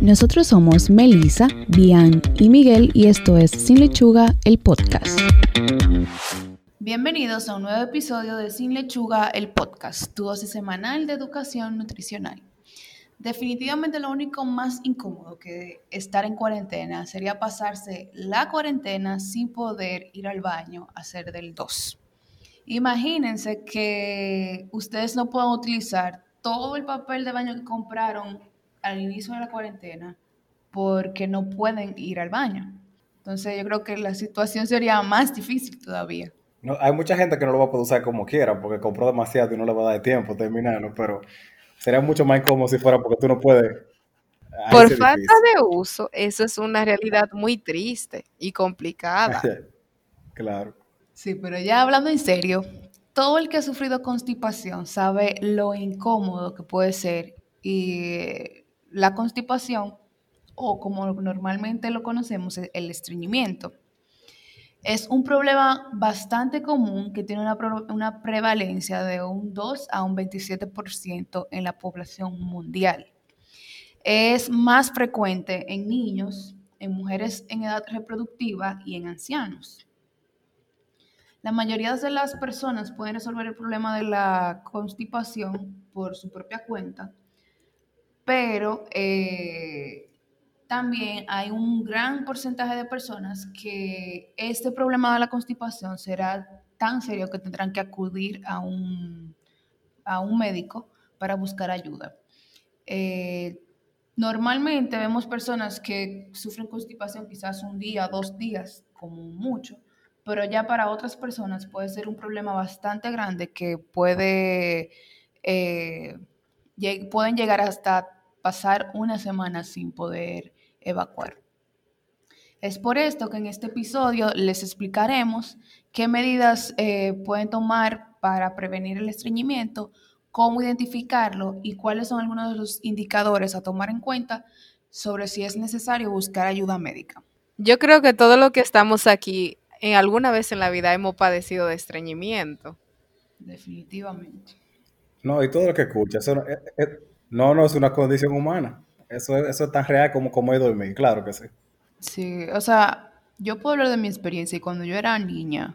Nosotros somos Melissa, Bian y Miguel y esto es Sin Lechuga, el podcast. Bienvenidos a un nuevo episodio de Sin Lechuga, el podcast, tu dosis semanal de educación nutricional. Definitivamente lo único más incómodo que estar en cuarentena sería pasarse la cuarentena sin poder ir al baño a hacer del 2. Imagínense que ustedes no puedan utilizar todo el papel de baño que compraron al inicio de la cuarentena porque no pueden ir al baño. Entonces yo creo que la situación sería más difícil todavía. No, hay mucha gente que no lo va a poder usar como quiera porque compró demasiado y no le va a dar tiempo terminarlo, pero sería mucho más incómodo si fuera porque tú no puedes. Por falta de uso, eso es una realidad muy triste y complicada. claro. Sí, pero ya hablando en serio, todo el que ha sufrido constipación sabe lo incómodo que puede ser y la constipación, o como normalmente lo conocemos, el estreñimiento. Es un problema bastante común que tiene una, prevalencia de un 2 a un 27% en la población mundial. Es más frecuente en niños, en mujeres en edad reproductiva y en ancianos. La mayoría de las personas pueden resolver el problema de la constipación por su propia cuenta, pero eh, también hay un gran porcentaje de personas que este problema de la constipación será tan serio que tendrán que acudir a un, a un médico para buscar ayuda. Eh, normalmente vemos personas que sufren constipación quizás un día, dos días, como mucho, pero ya para otras personas puede ser un problema bastante grande que puede, eh, pueden llegar hasta pasar una semana sin poder evacuar. Es por esto que en este episodio les explicaremos qué medidas eh, pueden tomar para prevenir el estreñimiento, cómo identificarlo y cuáles son algunos de los indicadores a tomar en cuenta sobre si es necesario buscar ayuda médica. Yo creo que todo lo que estamos aquí, en alguna vez en la vida hemos padecido de estreñimiento. Definitivamente. No, y todo lo que escucha, eso, no, no es una condición humana. Eso, eso es tan real como comer y dormir, claro que sí. Sí, o sea, yo puedo hablar de mi experiencia y cuando yo era niña,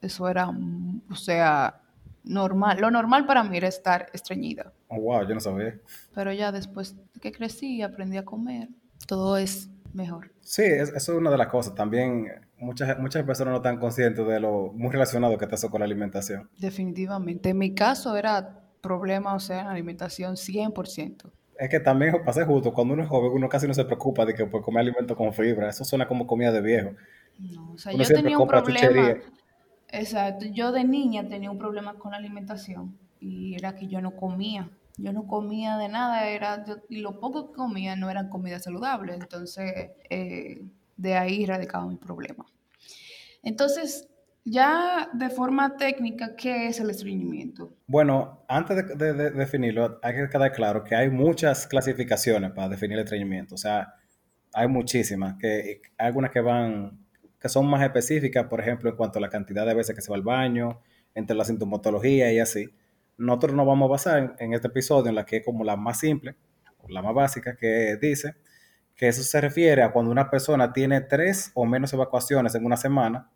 eso era, o sea, normal. Lo normal para mí era estar estreñida. Oh, wow, yo no sabía. Pero ya después que crecí y aprendí a comer, todo es mejor. Sí, eso es una de las cosas. También muchas, muchas personas no están conscientes de lo muy relacionado que está eso con la alimentación. Definitivamente. En mi caso era problema, o sea, en alimentación 100%. Es que también pasa justo, cuando uno es joven, uno casi no se preocupa de que pues, comer alimento con fibra. Eso suena como comida de viejo. No, o sea, yo tenía un problema. Exacto, yo de niña tenía un problema con la alimentación y era que yo no comía. Yo no comía de nada, era y lo poco que comía no eran comidas saludables. Entonces, eh, de ahí radicaba mi problema. Entonces, ya de forma técnica, ¿qué es el estreñimiento? Bueno, antes de, definirlo, hay que quedar claro que hay muchas clasificaciones para definir el estreñimiento. O sea, hay muchísimas, que hay algunas que van, que son más específicas, por ejemplo, en cuanto a la cantidad de veces que se va al baño, entre la sintomatología y así. Nosotros nos vamos a basar en, este episodio en la que es como la más simple, la más básica, que dice que eso se refiere a cuando una persona tiene tres o menos evacuaciones en una semana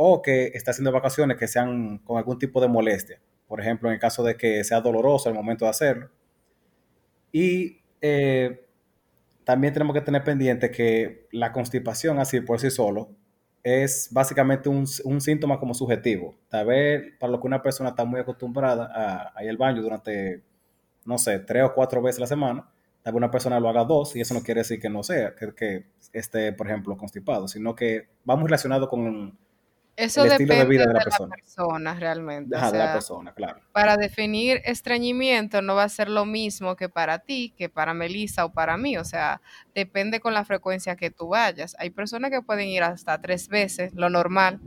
o que está haciendo vacaciones que sean con algún tipo de molestia. Por ejemplo, en el caso de que sea doloroso el momento de hacerlo. Y eh, también tenemos que tener pendiente que la constipación así por sí solo es básicamente un, síntoma como subjetivo. Tal vez para lo que una persona está muy acostumbrada a, ir al baño durante, no sé, tres o cuatro veces a la semana, tal vez una persona lo haga dos y eso no quiere decir que no sea, que, que esté, por ejemplo, constipado, sino que va muy relacionado con eso depende de, vida de, la, persona. realmente. de la persona, claro. Para definir estreñimiento no va a ser lo mismo que para ti, que para Melissa o para mí. O sea, depende con la frecuencia que tú vayas. Hay personas que pueden ir hasta tres veces, lo normal,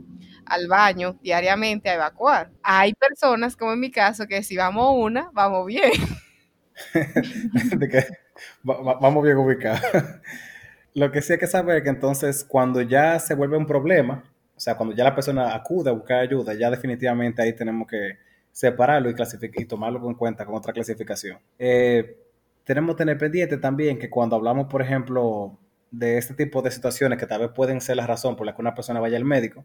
al baño diariamente a evacuar. Hay personas, como en mi caso, que si vamos una, vamos bien. vamos bien ubicados. Lo que sí hay que saber es que entonces cuando ya se vuelve un problema, sea, cuando ya la persona acude a buscar ayuda, ya definitivamente ahí tenemos que separarlo y, y tomarlo en cuenta con otra clasificación. Eh, tenemos que tener pendiente también que cuando hablamos, por ejemplo, de este tipo de situaciones que tal vez pueden ser la razón por la que una persona vaya al médico,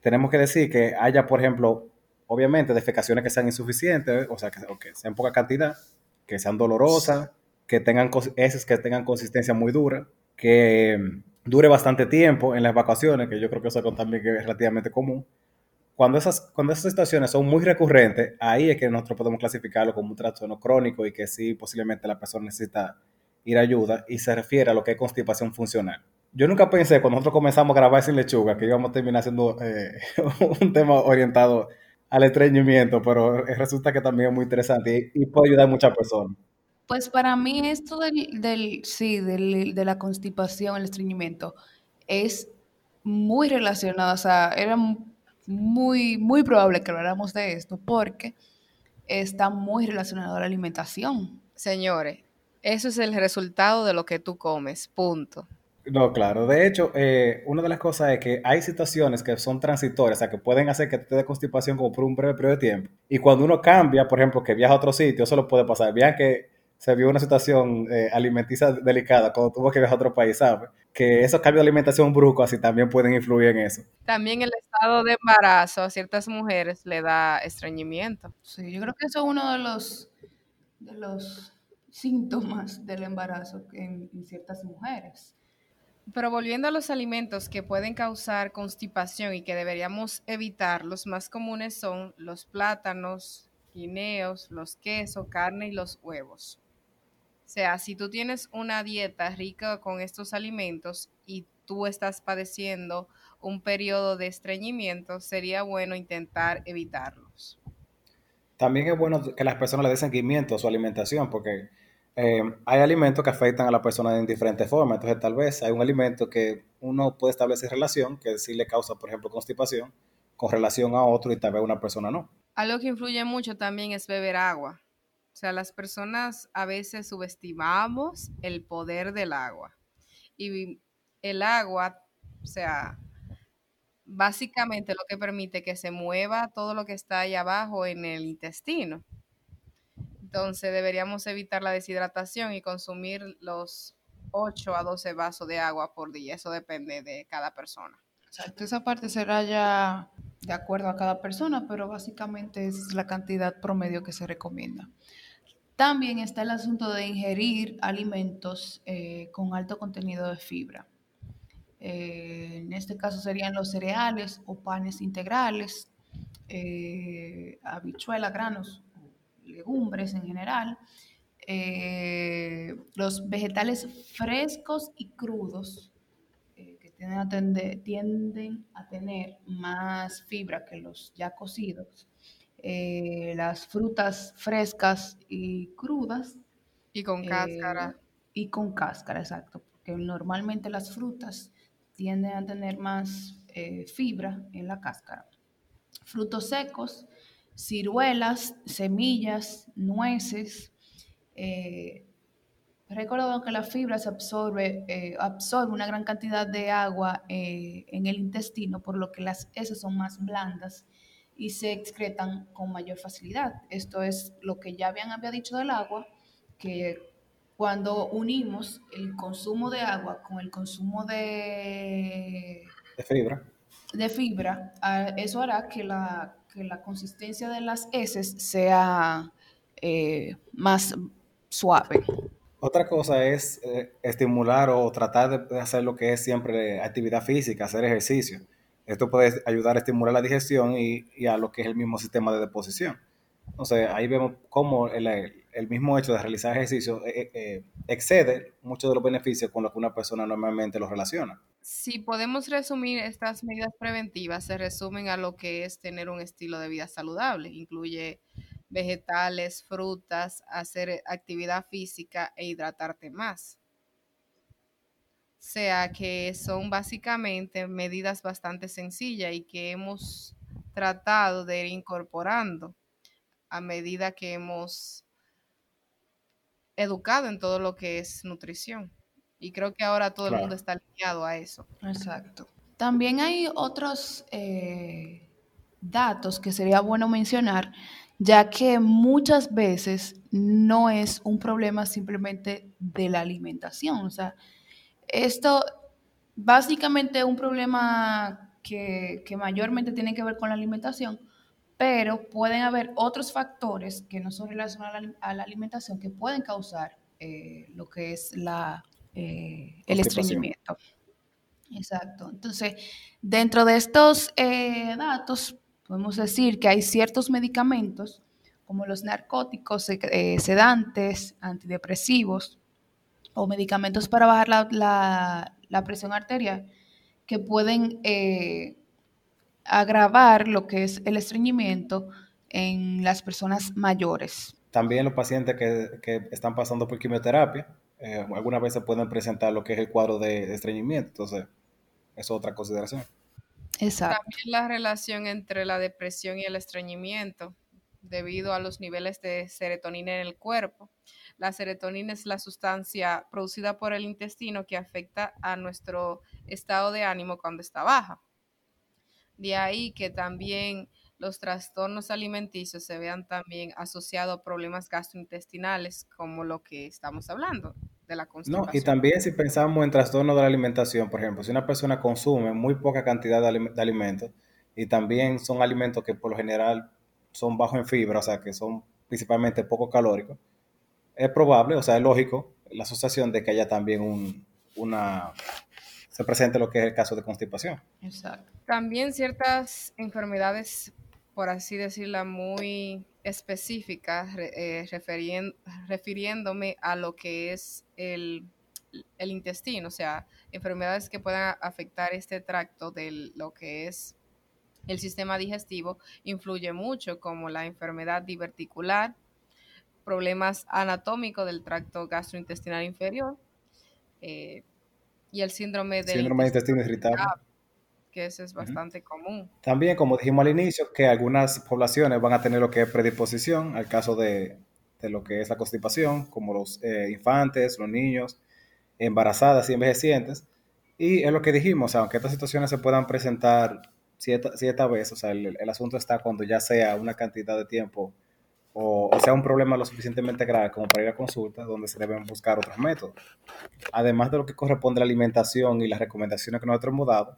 tenemos que decir que haya, por ejemplo, obviamente defecaciones que sean insuficientes, o sea, que, o sean poca cantidad, que sean dolorosas, que tengan que tengan consistencia muy dura, que dure bastante tiempo en las vacaciones, que yo creo que eso también es relativamente común. Cuando esas, cuando esas situaciones son muy recurrentes, ahí es que nosotros podemos clasificarlo como un trastorno crónico y que sí, posiblemente la persona necesita ir a ayuda y se refiere a lo que es constipación funcional. Yo nunca pensé, cuando nosotros comenzamos a grabar sin lechuga, que íbamos a terminar haciendo eh, un tema orientado al estreñimiento, pero resulta que también es muy interesante y, puede ayudar a muchas personas. Pues para mí esto del, del sí, del, de la constipación, el estreñimiento, es muy relacionado, o sea, era muy, muy probable que habláramos de esto porque está muy relacionado a la alimentación. Señores, eso es el resultado de lo que tú comes, punto. No, claro. De hecho, eh, una de las cosas es que hay situaciones que son transitorias, o sea, que pueden hacer que te dé constipación como por un breve periodo de tiempo. Y cuando uno cambia, por ejemplo, que viaja a otro sitio, eso lo puede pasar. Vean que se vio una situación eh, alimenticia delicada cuando tuvo que viajar a otro país, ¿sabes? Que esos cambios de alimentación bruscos así también pueden influir en eso. También el estado de embarazo a ciertas mujeres le da estreñimiento. Sí, yo creo que eso es uno de los, de los síntomas del embarazo en ciertas mujeres. Pero volviendo a los alimentos que pueden causar constipación y que deberíamos evitar, los más comunes son los plátanos, guineos, los quesos, carne y los huevos. Sea, si tú tienes una dieta rica con estos alimentos y tú estás padeciendo un periodo de estreñimiento, sería bueno intentar evitarlos. También es bueno que las personas le den seguimiento a su alimentación, porque eh, hay alimentos que afectan a la persona en diferentes formas. Entonces, tal vez hay un alimento que uno puede establecer relación, que sí le causa, por ejemplo, constipación, con relación a otro y tal vez una persona no. Algo que influye mucho también es beber agua. O sea, las personas a veces subestimamos el poder del agua. Y el agua, o sea, básicamente lo que permite que se mueva todo lo que está ahí abajo en el intestino. Entonces deberíamos evitar la deshidratación y consumir los 8 a 12 vasos de agua por día. Eso depende de cada persona. Exacto, esa parte será ya de acuerdo a cada persona, pero básicamente es la cantidad promedio que se recomienda. También está el asunto de ingerir alimentos eh, con alto contenido de fibra. Eh, en este caso serían los cereales o panes integrales, eh, habichuelas, granos legumbres en general, eh, los vegetales frescos y crudos, que tienden a, tener más fibra que los ya cocidos, eh, las frutas frescas y crudas. Y con cáscara. Y con cáscara, exacto, porque normalmente las frutas tienden a tener más fibra en la cáscara. Frutos secos, ciruelas, semillas, nueces. Eh, recuerdo que la fibra se absorbe, eh, absorbe una gran cantidad de agua eh, en el intestino, por lo que las heces son más blandas y se excretan con mayor facilidad. Esto es lo que ya habían había dicho del agua, que cuando unimos el consumo de agua con el consumo de, de fibra, de fibra, eso hará que la que la consistencia de las heces sea eh, más suave. Otra cosa es eh, estimular o tratar de hacer lo que es siempre actividad física, hacer ejercicio. Esto puede ayudar a estimular la digestión y, a lo que es el mismo sistema de deposición. Entonces, ahí vemos cómo el, mismo hecho de realizar ejercicio eh, excede muchos de los beneficios con los que una persona normalmente los relaciona. Si podemos resumir estas medidas preventivas, se resumen a lo que es tener un estilo de vida saludable. Incluye vegetales, frutas, hacer actividad física e hidratarte más. O sea que son básicamente medidas bastante sencillas y que hemos tratado de ir incorporando a medida que hemos educado en todo lo que es nutrición. Y creo que ahora todo el mundo está alineado a eso. Exacto. También hay otros eh, datos que sería bueno mencionar, ya que muchas veces no es un problema simplemente de la alimentación. O sea, esto básicamente es un problema que, mayormente tiene que ver con la alimentación, pero pueden haber otros factores que no son relacionados a la, alimentación que pueden causar eh, lo que es la, eh, el estreñimiento. Exacto. Entonces, dentro de estos eh, datos, podemos decir que hay ciertos medicamentos, como los narcóticos, sedantes, antidepresivos o medicamentos para bajar la, presión arterial, que pueden eh, agravar lo que es el estreñimiento en las personas mayores. También los pacientes que, están pasando por quimioterapia, algunas veces pueden presentar lo que es el cuadro de estreñimiento. Entonces, es otra consideración. Exacto. También la relación entre la depresión y el estreñimiento, debido a los niveles de serotonina en el cuerpo. La serotonina es la sustancia producida por el intestino que afecta a nuestro estado de ánimo cuando está baja. De ahí que también los trastornos alimenticios se vean también asociados a problemas gastrointestinales, como lo que estamos hablando, la No, y también si pensamos en trastornos de la alimentación, por ejemplo, si una persona consume muy poca cantidad de, alimentos y también son alimentos que por lo general son bajos en fibra, o sea, que son principalmente poco calóricos, es probable, o sea, es lógico la asociación de que haya también un, una, se presente lo que es el caso de constipación. Exacto. También ciertas enfermedades, por así decirlo, muy específica eh, refiriéndome a lo que es el, intestino, o sea, enfermedades que puedan afectar este tracto de lo que es el sistema digestivo, influye mucho, como la enfermedad diverticular, problemas anatómicos del tracto gastrointestinal inferior eh, y el síndrome del síndrome intestino irritable que eso es bastante común. También, como dijimos al inicio, que algunas poblaciones van a tener lo que es predisposición al caso de, lo que es la constipación, como los eh, infantes, los niños, embarazadas y envejecientes. Y es lo que dijimos, aunque estas situaciones se puedan presentar cierta, vez, o sea, el, asunto está cuando ya sea una cantidad de tiempo o, sea un problema lo suficientemente grave como para ir a consulta, donde se deben buscar otros métodos. Además de lo que corresponde a la alimentación y las recomendaciones que nosotros hemos dado,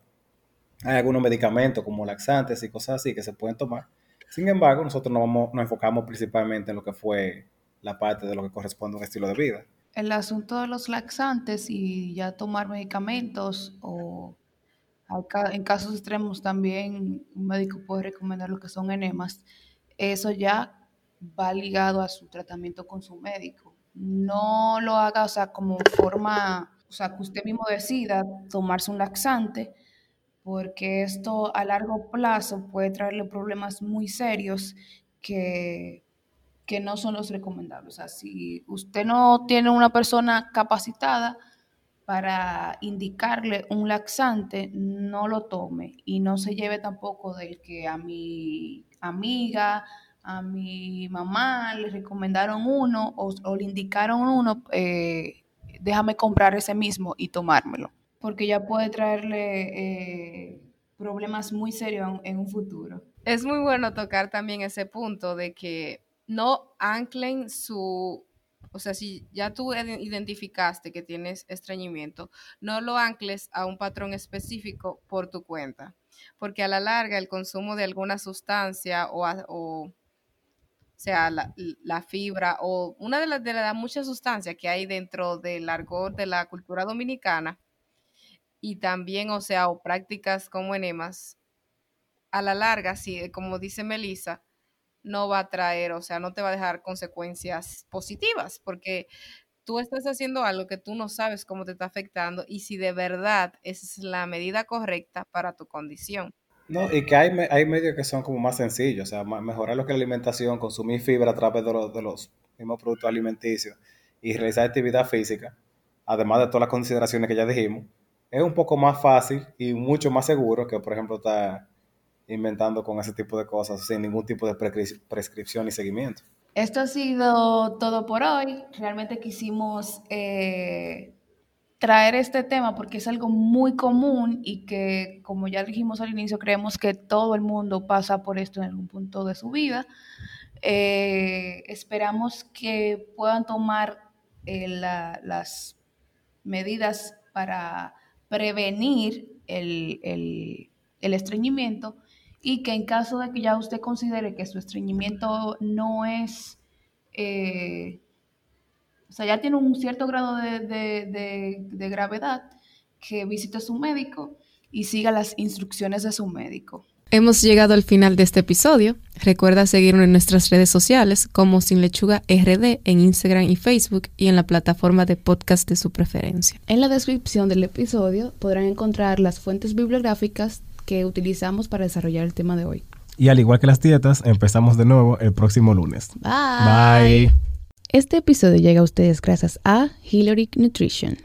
hay algunos medicamentos como laxantes y cosas así que se pueden tomar. Sin embargo, nosotros nos, vamos, nos enfocamos principalmente en lo que fue la parte de lo que corresponde a un estilo de vida. El asunto de los laxantes y ya tomar medicamentos o en casos extremos también un médico puede recomendar lo que son enemas. Eso ya va ligado a su tratamiento con su médico. No lo haga, o sea, como forma, o sea, que usted mismo decida tomarse un laxante porque esto a largo plazo puede traerle problemas muy serios que, que no son los recomendables. O sea, si usted no tiene una persona capacitada para indicarle un laxante, no lo tome y no se lleve tampoco del que a mi amiga, a mi mamá le recomendaron uno o, le indicaron uno, eh, déjame comprar ese mismo y tomármelo porque ya puede traerle eh, problemas muy serios en, un futuro. Es muy bueno tocar también ese punto de que no anclen su, o sea, si ya tú identificaste que tienes estreñimiento, no lo ancles a un patrón específico por tu cuenta, porque a la larga el consumo de alguna sustancia o, o sea, la, fibra o una de las, de las muchas sustancias que hay dentro del argot de la cultura dominicana, y también, o sea, o prácticas como enemas, a la larga, sí, como dice Melissa, no va a traer, o sea, no te va a dejar consecuencias positivas, porque tú estás haciendo algo que tú no sabes cómo te está afectando y si de verdad es la medida correcta para tu condición. No, y que hay, hay medios que son como más sencillos, o sea, mejorar lo que la alimentación, consumir fibra a través de los, de los mismos productos alimenticios y realizar actividad física, además de todas las consideraciones que ya dijimos, es un poco más fácil y mucho más seguro que, por ejemplo, estar inventando con ese tipo de cosas sin ningún tipo de prescripción y seguimiento. Esto ha sido todo por hoy. Realmente quisimos eh, traer este tema porque es algo muy común y que, como ya dijimos al inicio, creemos que todo el mundo pasa por esto en algún punto de su vida. Eh, esperamos que puedan tomar eh, la- las medidas para prevenir el, el- el estreñimiento y que en caso de que ya usted considere que su estreñimiento no es, eh, o sea, ya tiene un cierto grado de, de- de- de gravedad, que visite a su médico y siga las instrucciones de su médico. Hemos llegado al final de este episodio. Recuerda seguirnos en nuestras redes sociales como Sin Lechuga RD en Instagram y Facebook y en la plataforma de podcast de su preferencia. En la descripción del episodio podrán encontrar las fuentes bibliográficas que utilizamos para desarrollar el tema de hoy. Y al igual que las dietas, empezamos de nuevo el próximo lunes. Bye. Bye. Este episodio llega a ustedes gracias a Hilaric Nutrition.